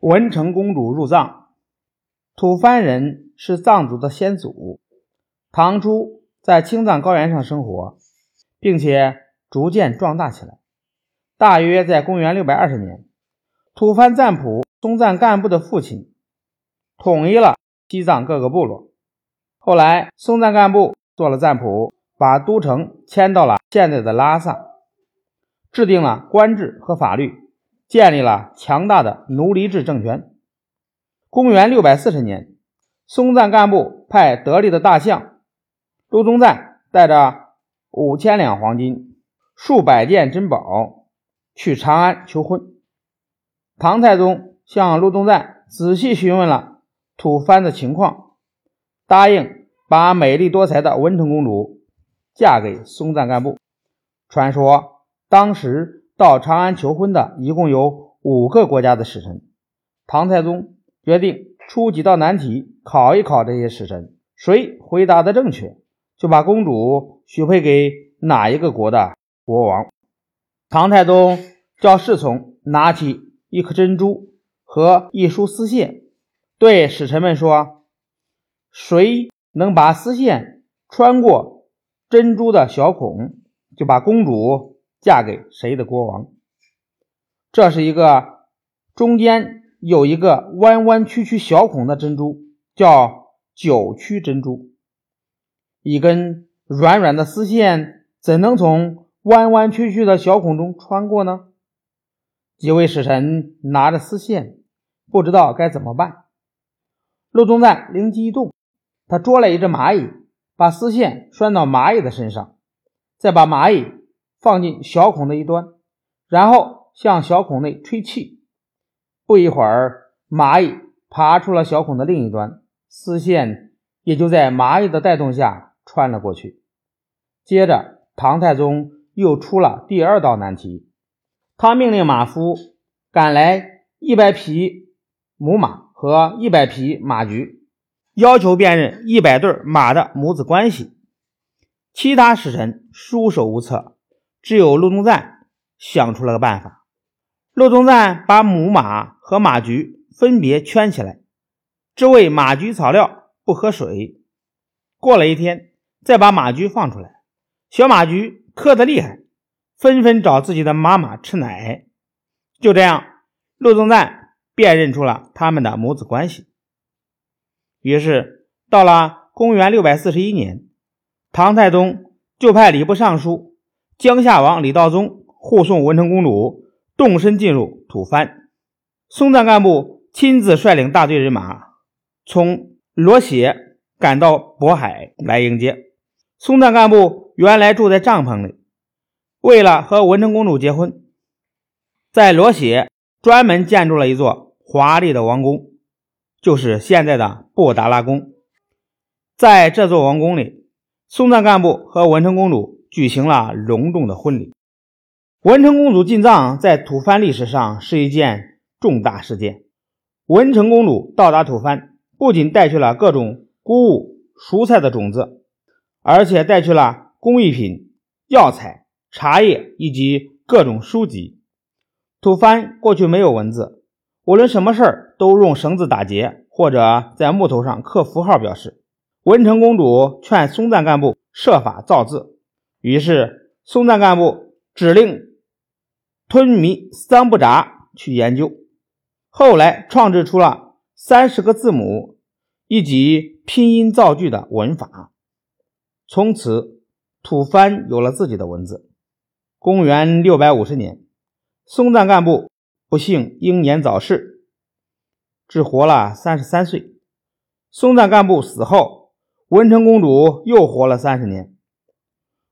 文成公主入藏。吐蕃人是藏族的先祖，唐初在青藏高原上生活，并且逐渐壮大起来。大约在公元六百二十年，吐蕃赞普松赞干布的父亲统一了西藏各个部落。后来，松赞干布做了赞普，把都城迁到了现在的拉萨，制定了官制和法律，建立了强大的奴隶制政权。公元六百四十年，松赞干布派得力的大将陆宗赞带着五千两黄金、数百件珍宝。去长安求婚，唐太宗向陆宗赞仔细询问了吐蕃的情况，答应把美丽多才的文成公主嫁给松赞干布。传说当时到长安求婚的一共有五个国家的使臣，唐太宗决定出几道难题考一考这些使臣，谁回答的正确，就把公主许配给哪一个国的国王。唐太宗叫侍从拿起一颗珍珠和一束丝线，对使臣们说：“谁能把丝线穿过珍珠的小孔，就把公主嫁给谁的国王。”这是一个中间有一个弯弯曲曲小孔的珍珠，叫九曲珍珠。一根软软的丝线怎能从？弯弯曲曲的小孔中穿过呢？几位使臣拿着丝线，不知道该怎么办。陆宗赞灵机一动，他捉来一只蚂蚁，把丝线拴到蚂蚁的身上，再把蚂蚁放进小孔的一端，然后向小孔内吹气。不一会儿，蚂蚁爬出了小孔的另一端，丝线也就在蚂蚁的带动下穿了过去。接着，唐太宗。又出了第二道难题，他命令马夫赶来一百匹母马和一百匹马驹，要求辨认一百对马的母子关系。其他使臣束手无策，只有陆宗赞想出了个办法。陆宗赞把母马和马驹分别圈起来，只喂马驹草料，不喝水。过了一天，再把马驹放出来，小马驹。渴得厉害，纷纷找自己的妈妈吃奶。就这样，陆宗赞辨认出了他们的母子关系。于是，到了公元六百四十一年，唐太宗就派礼部尚书江夏王李道宗护送文成公主动身进入吐蕃。松赞干部亲自率领大队人马从罗血赶到渤海来迎接。松赞干部。原来住在帐篷里，为了和文成公主结婚，在罗血专门建筑了一座华丽的王宫，就是现在的布达拉宫。在这座王宫里，松赞干布和文成公主举行了隆重的婚礼。文成公主进藏在吐蕃历史上是一件重大事件。文成公主到达吐蕃，不仅带去了各种谷物、蔬菜的种子，而且带去了。工艺品、药材、茶叶以及各种书籍。吐蕃过去没有文字，无论什么事儿都用绳子打结，或者在木头上刻符号表示。文成公主劝松赞干部设法造字，于是松赞干部指令吞弥桑布扎去研究，后来创制出了三十个字母以及拼音造句的文法，从此。吐蕃有了自己的文字。公元六百五十年，松赞干布不幸英年早逝，只活了三十三岁。松赞干布死后，文成公主又活了三十年。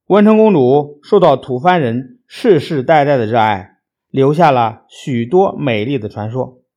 文成公主受到吐蕃人世世代代的热爱，留下了许多美丽的传说。